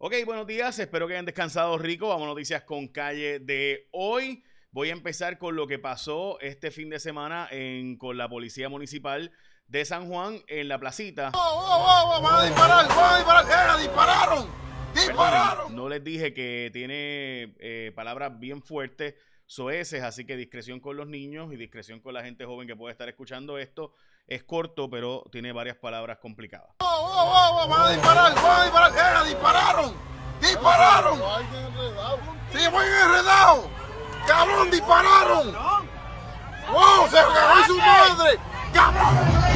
Ok, buenos días, espero que hayan descansado rico. Vamos a noticias con calle de hoy. Voy a empezar con lo que pasó este fin de semana en, con la Policía Municipal de San Juan en la placita. ¡Oh, oh, oh! ¡Van a disparar! ¡Van a disparar! ¡Era, dispararon! ¡Dispararon! No les dije que tiene eh, palabras bien fuertes, soeces, así que discreción con los niños y discreción con la gente joven que puede estar escuchando esto. Es corto, pero tiene varias palabras complicadas. ¡Oh, oh, oh! ¡Van a disparar! ¡Van a disparar! ¡Era, dispararon! ¡Dispararon! ¡Sí, muy enredado! ¡Cabrón, dispararon! ¡Wow! ¡Se cagó su madre! ¡Cabrón!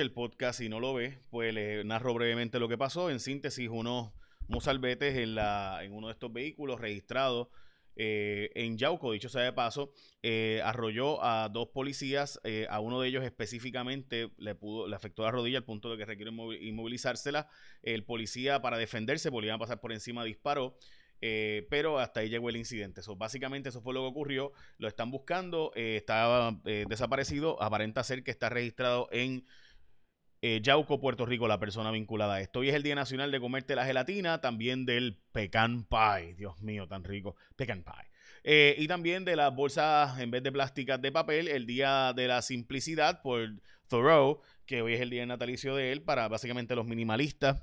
El podcast y no lo ve, pues le narro brevemente lo que pasó. En síntesis, unos mozalbetes en, la, en uno de estos vehículos registrados eh, en Yauco, dicho sea de paso, eh, arrolló a dos policías. eh, a uno de ellos específicamente le, pudo, le afectó la rodilla al punto de que requiere inmovi- inmovilizársela. El policía, para defenderse, porque le iban a pasar por encima, disparó. pero hasta ahí llegó el incidente. So, básicamente eso fue lo que ocurrió. Lo están buscando. eh, estaba desaparecido. Aparenta ser que está registrado en eh, Yauco, Puerto Rico, la persona vinculada a esto. Hoy es el Día Nacional de Comerte la Gelatina, también del pecan pie. Dios mío, tan rico. Pecan pie. Eh, y también de las bolsas, en vez de plásticas de papel, el Día de la Simplicidad por Thoreau, que hoy es el día natalicio de él, para básicamente los minimalistas.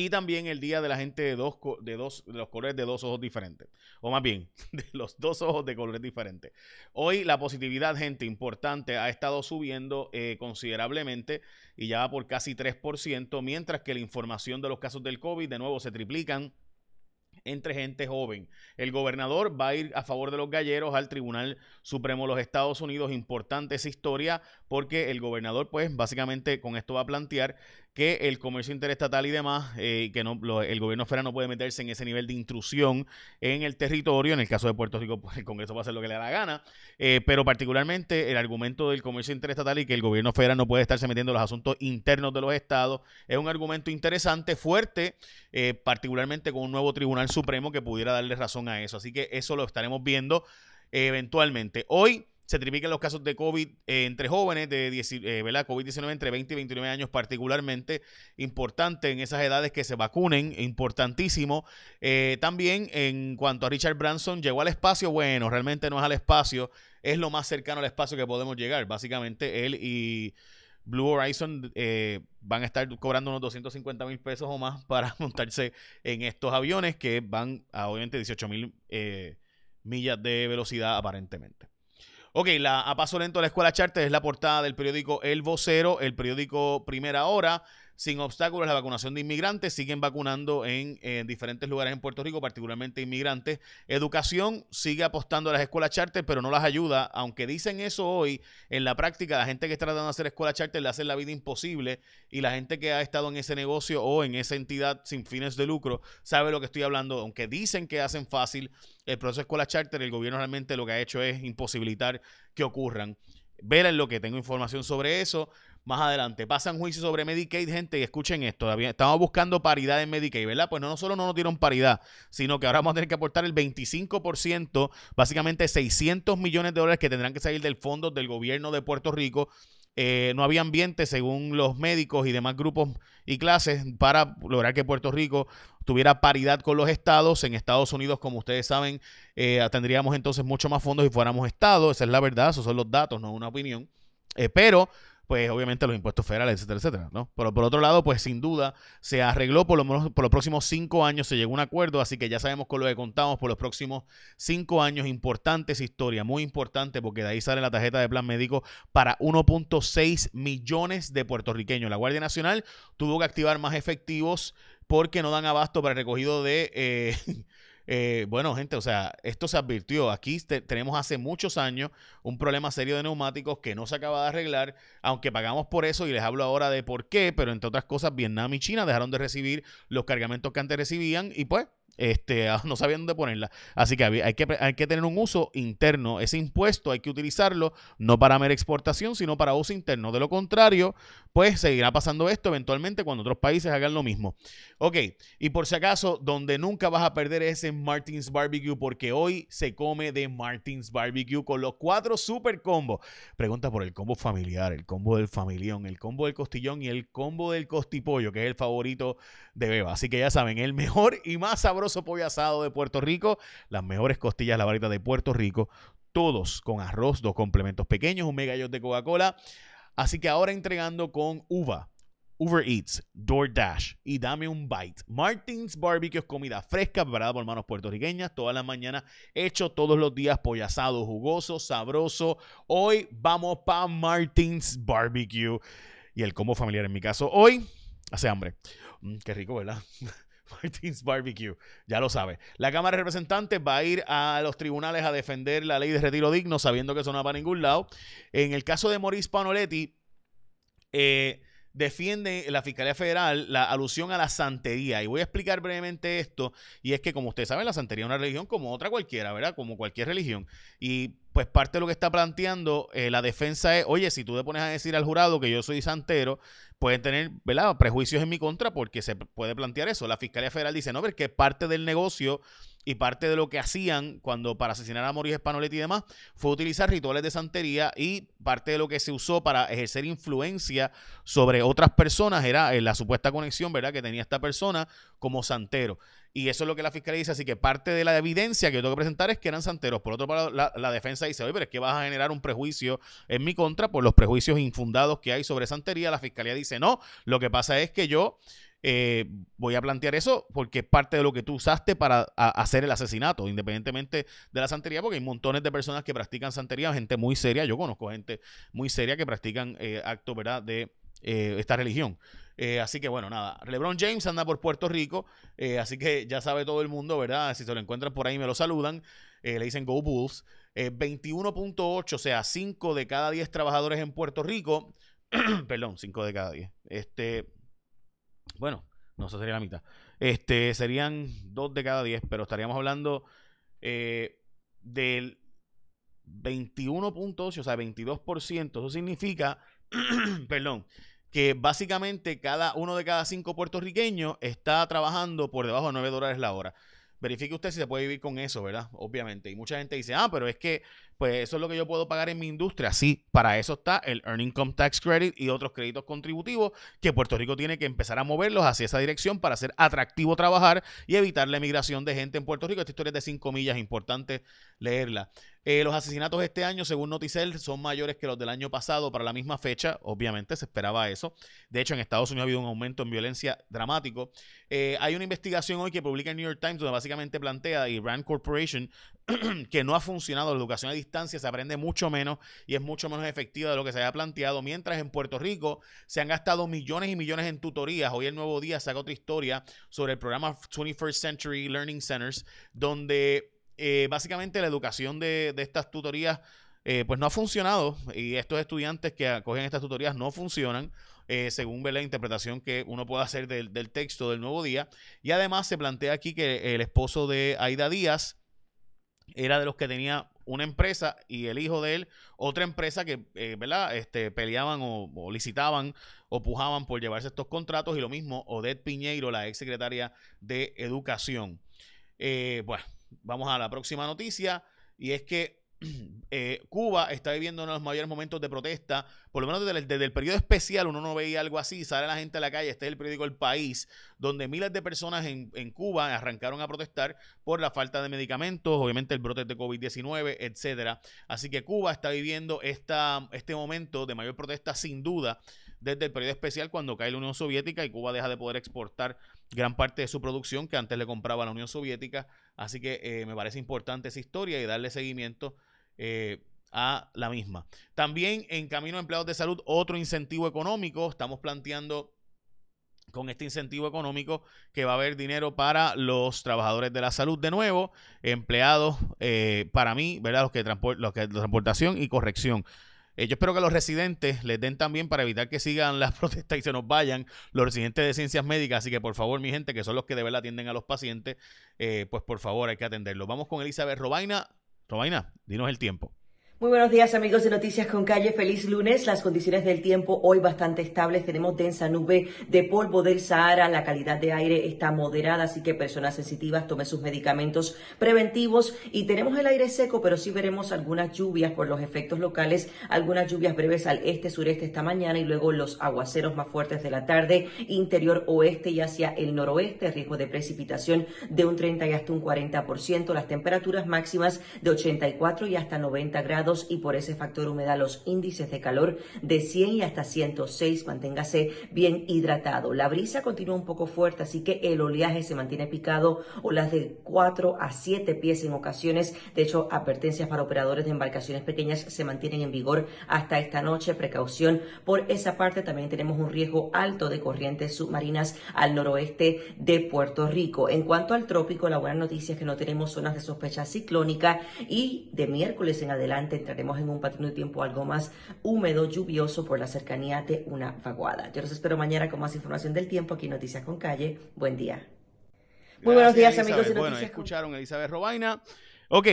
Y también el día de la gente de dos, de dos, los colores de dos ojos diferentes. O más bien, de los dos ojos de colores diferentes. Hoy la positividad, gente, importante, ha estado subiendo eh, considerablemente y ya va por casi 3%, mientras que la información de los casos del COVID de nuevo se triplican entre gente joven. El gobernador va a ir a favor de los galleros al Tribunal Supremo de los Estados Unidos. Importante esa historia porque el gobernador, pues básicamente con esto va a plantear que el comercio interestatal y demás, eh, que no, lo- el gobierno federal no puede meterse en ese nivel de intrusión en el territorio. En el caso de Puerto Rico, pues el Congreso va a hacer lo que le da la gana. Eh, pero particularmente el argumento del comercio interestatal y que el gobierno federal no puede estarse metiendo en los asuntos internos de los estados es un argumento interesante, fuerte, eh, particularmente con un nuevo Tribunal Supremo que pudiera darle razón a eso. Así que eso lo estaremos viendo eventualmente. Hoy se triplican los casos de COVID entre jóvenes de 10 eh, ¿verdad? COVID-19 entre 20 y 29 años particularmente. Importante en esas edades que se vacunen, importantísimo. Eh, también en cuanto a Richard Branson, llegó al espacio, bueno, realmente no es al espacio, es lo más cercano al espacio que podemos llegar. Básicamente él y Blue Horizon eh, van a estar cobrando unos 250 mil pesos o más para montarse en estos aviones que van a obviamente 18 mil millas de velocidad aparentemente. Ok, la, a paso lento de la escuela charter es la portada del periódico El Vocero, el periódico Primera Hora. Sin obstáculos, la vacunación de inmigrantes. Siguen vacunando en, eh, diferentes lugares en Puerto Rico, particularmente inmigrantes. Educación sigue apostando a las escuelas charter, pero no las ayuda. Aunque dicen eso hoy, en la práctica, la gente que está tratando de hacer escuela charter le hace la vida imposible. Y la gente que ha estado en ese negocio o en esa entidad sin fines de lucro sabe lo que estoy hablando. Aunque dicen que hacen fácil el proceso de escuela charter, el gobierno realmente lo que ha hecho es imposibilitar que ocurran. Ver en lo que tengo información sobre eso. Más adelante, pasan juicios sobre Medicaid, gente, y escuchen esto, todavía estamos buscando paridad en Medicaid, ¿verdad? Pues no, no solo no nos dieron paridad, sino que ahora vamos a tener que aportar el 25%, básicamente 600 millones de dólares que tendrán que salir del fondo del gobierno de Puerto Rico. Eh, no había ambiente, según los médicos y demás grupos y clases, para lograr que Puerto Rico tuviera paridad con los estados. En Estados Unidos, como ustedes saben, eh, tendríamos entonces mucho más fondos si fuéramos estados. Esa es la verdad, esos son los datos, no una opinión. Eh, pero pues obviamente los impuestos federales, etcétera, etcétera, ¿no? Pero por otro lado, pues sin duda se arregló por lo menos por los próximos cinco años, se llegó a un acuerdo, así que ya sabemos con lo que contamos por los próximos cinco años, importante esa historia, muy importante, porque de ahí sale la tarjeta de plan médico para 1.6 millones de puertorriqueños. La Guardia Nacional tuvo que activar más efectivos porque no dan abasto para el recogido de... eh, Eh, bueno, gente, o sea, esto se advirtió. Aquí tenemos hace muchos años un problema serio de neumáticos que no se acaba de arreglar, aunque pagamos por eso y les hablo ahora de por qué, pero entre otras cosas, Vietnam y China dejaron de recibir los cargamentos que antes recibían y pues este, no sabían dónde ponerla. Así que hay, que hay que tener un uso interno. Ese impuesto hay que utilizarlo no para mera exportación, sino para uso interno. De lo contrario, pues seguirá pasando esto eventualmente cuando otros países hagan lo mismo. Ok, y por si acaso, donde nunca vas a perder es en Martins Barbecue, porque hoy se come de Martins Barbecue con los cuatro super combos. Pregunta por el combo familiar, el combo del familión, el combo del costillón y el combo del costipollo, que es el favorito de Beba. Así que ya saben, el mejor y más sabroso pollo asado de Puerto Rico, las mejores costillas la varita de Puerto Rico, todos con arroz, dos complementos pequeños, un mega de Coca-Cola. Así que ahora entregando con uva. Uber Eats, DoorDash y Dame un Bite. Martins Barbecue es comida fresca preparada por manos puertorriqueñas todas las mañanas, hecho todos los días, pollo asado, jugoso, sabroso. Hoy vamos para Martins Barbecue y el combo familiar en mi caso hoy hace hambre. Mm, qué rico, ¿verdad? Martins Barbecue, ya lo sabe. La Cámara de Representantes va a ir a los tribunales a defender la ley de retiro digno, sabiendo que eso no va para ningún lado. En el caso de Maurice Panoletti, eh, defiende la Fiscalía Federal la alusión a la santería. Y voy a explicar brevemente esto. Y es que, como ustedes saben, la santería es una religión como otra cualquiera, ¿verdad? Como cualquier religión. Y pues parte de lo que está planteando eh, la defensa es, oye, si tú te pones a decir al jurado que yo soy santero, pueden tener, ¿verdad?, prejuicios en mi contra porque se puede plantear eso. La Fiscalía Federal dice, no, porque parte del negocio y parte de lo que hacían cuando para asesinar a Maurice Spanoletti y demás fue utilizar rituales de santería y parte de lo que se usó para ejercer influencia sobre otras personas era eh, la supuesta conexión, ¿verdad?, que tenía esta persona como santero. Y eso es lo que la fiscalía dice. Así que parte de la evidencia que yo tengo que presentar es que eran santeros. Por otro lado, la, defensa dice, oye, pero es que vas a generar un prejuicio en mi contra por los prejuicios infundados que hay sobre santería. La fiscalía dice, no, lo que pasa es que yo eh, voy a plantear eso porque es parte de lo que tú usaste para hacer el asesinato, independientemente de la santería, porque hay montones de personas que practican santería, gente muy seria. Yo conozco gente muy seria que practican eh, actos, ¿verdad?, de eh, esta religión. Eh, así que bueno, nada. LeBron James anda por Puerto Rico, así que ya sabe todo el mundo, ¿verdad? Si se lo encuentran por ahí, me lo saludan. le dicen Go Bulls. 21.8, o sea, 5 de cada 10 trabajadores en Puerto Rico. perdón, 5 de cada 10. Este, bueno, no sé, sería la mitad. Este, serían 2 de cada 10, pero estaríamos hablando del 21.8, o sea, 22%. Eso significa, perdón, que básicamente cada uno de cada cinco puertorriqueños está trabajando por debajo de 9 dólares la hora. Verifique usted si se puede vivir con eso, ¿verdad? Obviamente. Y mucha gente dice, ah, pero es que, pues eso es lo que yo puedo pagar en mi industria. Sí, para eso está el Earning Income Tax Credit y otros créditos contributivos que Puerto Rico tiene que empezar a moverlos hacia esa dirección para hacer atractivo trabajar y evitar la emigración de gente en Puerto Rico. Esta historia es de cinco millas, importante leerla. Eh, los asesinatos este año, según Noticel, son mayores que los del año pasado para la misma fecha. Obviamente se esperaba eso. De hecho, en Estados Unidos ha habido un aumento en violencia dramático. Eh, hay una investigación hoy que publica el New York Times donde básicamente plantea y Rand Corporation que no ha funcionado la educación a distancia, se aprende mucho menos y es mucho menos efectiva de lo que se había planteado. Mientras en Puerto Rico se han gastado millones y millones en tutorías. Hoy el Nuevo Día saca otra historia sobre el programa 21st Century Learning Centers, donde eh, básicamente la educación de, estas tutorías eh, pues no ha funcionado y estos estudiantes que acogen estas tutorías no funcionan. Eh, según ve la interpretación que uno puede hacer del, texto del nuevo día. Y además se plantea aquí que el esposo de Aida Díaz era de los que tenía una empresa y el hijo de él otra empresa que, ¿verdad? Este, peleaban o, licitaban o pujaban por llevarse estos contratos y lo mismo Odette Piñeiro, la ex secretaria de Educación. bueno, Vamos a la próxima noticia y es que eh, Cuba está viviendo uno de los mayores momentos de protesta, por lo menos desde el, periodo especial uno no veía algo así, sale la gente a la calle, este es el periódico El País, donde miles de personas en, Cuba arrancaron a protestar por la falta de medicamentos, obviamente el brote de COVID-19, etcétera. Así que Cuba está viviendo este momento de mayor protesta sin duda desde el periodo especial cuando cae la Unión Soviética y Cuba deja de poder exportar gran parte de su producción que antes le compraba la Unión Soviética. Así que eh, me parece importante esa historia y darle seguimiento eh, a la misma. También en Camino a Empleados de Salud, otro incentivo económico. Estamos planteando con este incentivo económico que va a haber dinero para los trabajadores de la salud de nuevo, empleados eh, para mí, ¿verdad? Los que, los que transportación y corrección. Eh, yo espero que los residentes les den también para evitar que sigan las protestas y se nos vayan los residentes de ciencias médicas. Así que por favor, mi gente, que son los que de verdad atienden a los pacientes, pues por favor hay que atenderlos. Vamos con Elizabeth Robaina. Robaina, dinos el tiempo. Muy buenos días amigos de Noticias con Calle, feliz lunes. Las condiciones del tiempo hoy bastante estables. Tenemos densa nube de polvo del Sahara, la calidad de aire está moderada, así que personas sensitivas tomen sus medicamentos preventivos. Y tenemos el aire seco, pero sí veremos algunas lluvias por los efectos locales, algunas lluvias breves al este, sureste esta mañana y luego los aguaceros más fuertes de la tarde, interior oeste y hacia el noroeste, riesgo de precipitación de un 30 y hasta un 40%, las temperaturas máximas de 84 y hasta 90 grados y por ese factor humedad los índices de calor de 100 y hasta 106. Manténgase bien hidratado. La brisa continúa un poco fuerte, así que el oleaje se mantiene picado o las de 4 a 7 pies en ocasiones. De hecho, advertencias para operadores de embarcaciones pequeñas se mantienen en vigor hasta esta noche. Precaución por esa parte. También tenemos un riesgo alto de corrientes submarinas al noroeste de Puerto Rico. En cuanto al trópico, la buena noticia es que no tenemos zonas de sospecha ciclónica y de miércoles en adelante entraremos en un patrón de tiempo algo más húmedo, lluvioso por la cercanía de una vaguada. Yo los espero mañana con más información del tiempo aquí en Noticias con Calle. Buen día. Muy buenos días, amigos de bueno, escucharon a Elizabeth Robaina. Ok,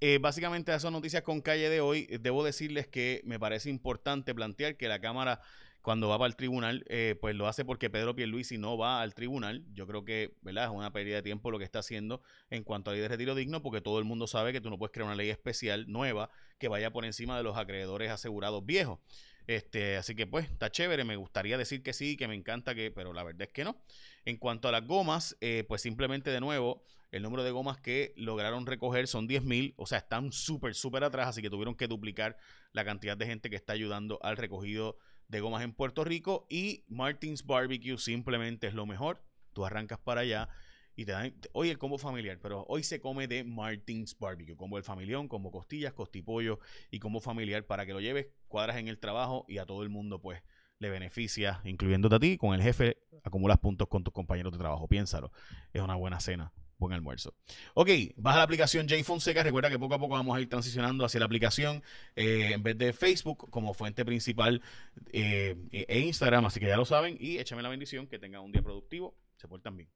eh, básicamente esas noticias con calle de hoy, debo decirles que me parece importante plantear que la Cámara cuando va para el tribunal, eh, pues lo hace porque Pedro Pierluisi no va al tribunal. Yo creo que, ¿verdad? Es una pérdida de tiempo lo que está haciendo en cuanto a ley de retiro digno, porque todo el mundo sabe que tú no puedes crear una ley especial nueva que vaya por encima de los acreedores asegurados viejos. Este, así que pues está chévere, me gustaría decir que sí, que me encanta que, pero la verdad es que no. En cuanto a las gomas, eh, pues simplemente de nuevo, el número de gomas que lograron recoger son 10.000, o sea, están súper, súper atrás, así que tuvieron que duplicar la cantidad de gente que está ayudando al recogido de gomas en Puerto Rico y Martins Barbecue simplemente es lo mejor. Tú arrancas para allá y te dan, hoy el combo familiar, pero hoy se come de Martins Barbecue, como el familión, como costillas, costipollo y combo familiar para que lo lleves, cuadras en el trabajo y a todo el mundo pues le beneficia, incluyéndote a ti, con el jefe acumulas puntos con tus compañeros de trabajo, piénsalo, es una buena cena buen almuerzo. Ok, baja la aplicación J Fonseca. Recuerda que poco a poco vamos a ir transicionando hacia la aplicación eh, en vez de Facebook como fuente principal eh, e Instagram. Así que ya lo saben. Y échame la bendición. Que tengan un día productivo. Se portan bien.